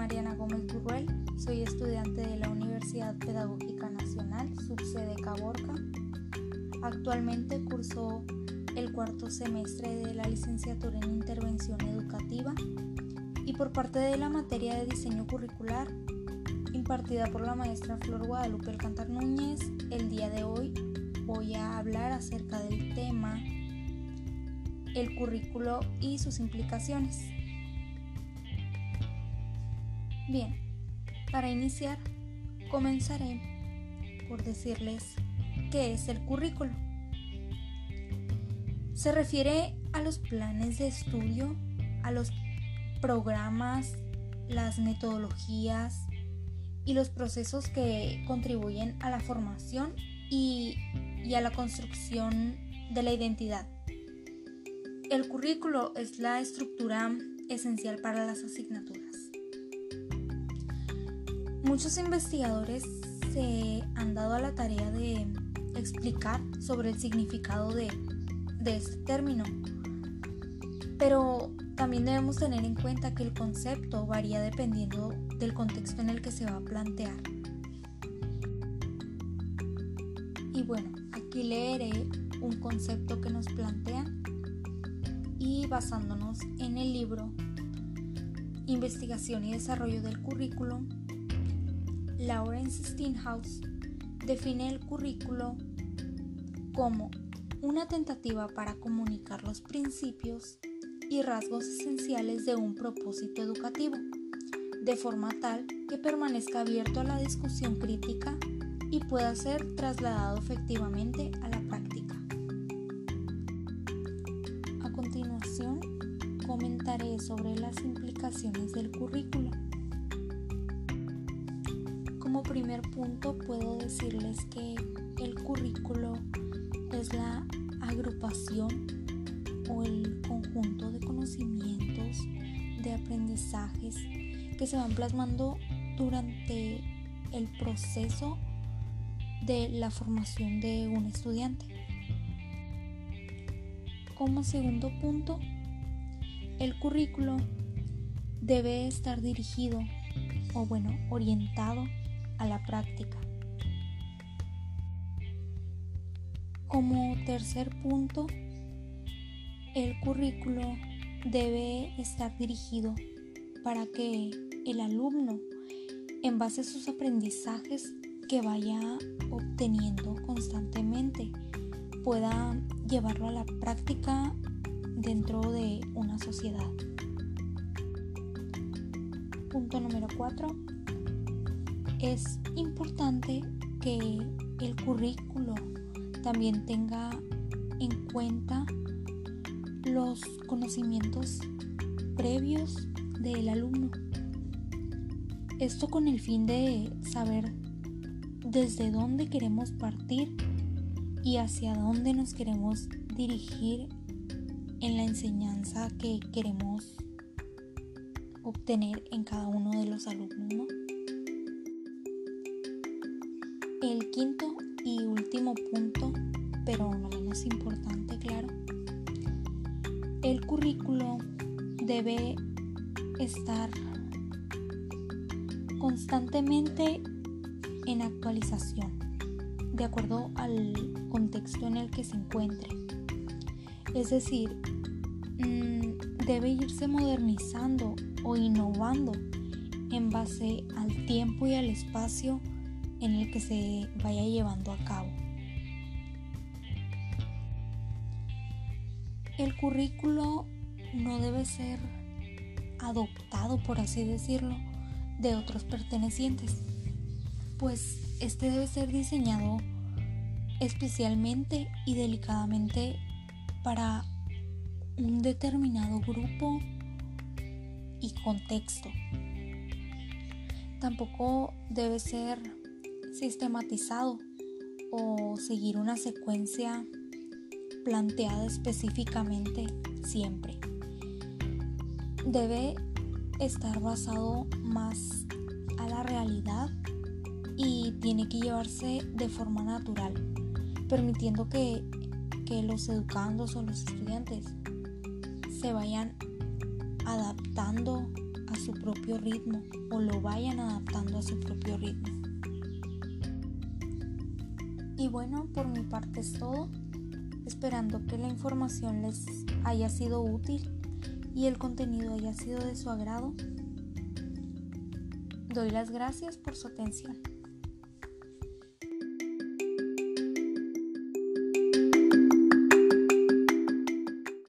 Mariana Gómez Burruel, soy estudiante de la Universidad Pedagógica Nacional, subsede Caborca. Actualmente curso el cuarto semestre de la licenciatura en Intervención Educativa y por parte de la materia de diseño curricular impartida por la maestra Flor Guadalupe Alcántar Núñez, el día de hoy voy a hablar acerca del tema el currículo y sus implicaciones. Bien, para iniciar, comenzaré por decirles qué es el currículo. Se refiere a los planes de estudio, a los programas, las metodologías y los procesos que contribuyen a la formación y, y a la construcción de la identidad. El currículo es la estructura esencial para las asignaturas. Muchos investigadores se han dado a la tarea de explicar sobre el significado de, este término, pero también debemos tener en cuenta que el concepto varía dependiendo del contexto en el que se va a plantear. Y bueno, aquí leeré un concepto que nos plantean y basándonos en el libro Investigación y Desarrollo del Currículo Lawrence Steinhaus define el currículo como una tentativa para comunicar los principios y rasgos esenciales de un propósito educativo, de forma tal que permanezca abierto a la discusión crítica y pueda ser trasladado efectivamente a la práctica. A continuación, comentaré sobre las implicaciones del currículo. Como primer punto puedo decirles que el currículo es la agrupación o el conjunto de conocimientos, de aprendizajes que se van plasmando durante el proceso de la formación de un estudiante. Como segundo punto, el currículo debe estar dirigido o bueno, orientado a la práctica. Como tercer punto, el currículo debe estar dirigido para que el alumno, en base a sus aprendizajes que vaya obteniendo constantemente, pueda llevarlo a la práctica dentro de una sociedad. Punto número 4 es importante que el currículo también tenga en cuenta los conocimientos previos del alumno. Esto con el fin de saber desde dónde queremos partir y hacia dónde nos queremos dirigir en la enseñanza que queremos obtener en cada uno de los alumnos. El quinto y último punto, pero no menos importante, claro, el currículo debe estar constantemente en actualización, de acuerdo al contexto en el que se encuentre. Es decir, mm, debe irse modernizando o innovando en base al tiempo y al espacio en el que se vaya llevando a cabo. El currículo no debe ser adoptado, por así decirlo, de otros pertenecientes, pues este debe ser diseñado especialmente y delicadamente para un determinado grupo y contexto. Tampoco debe ser sistematizado o seguir una secuencia planteada específicamente siempre. Debe estar basado más a la realidad y tiene que llevarse de forma natural, permitiendo que, que los educandos o los estudiantes se vayan adaptando a su propio ritmo o lo vayan adaptando a su propio ritmo. Y bueno, por mi parte es todo, esperando que la información les haya sido útil y el contenido haya sido de su agrado. Doy las gracias por su atención.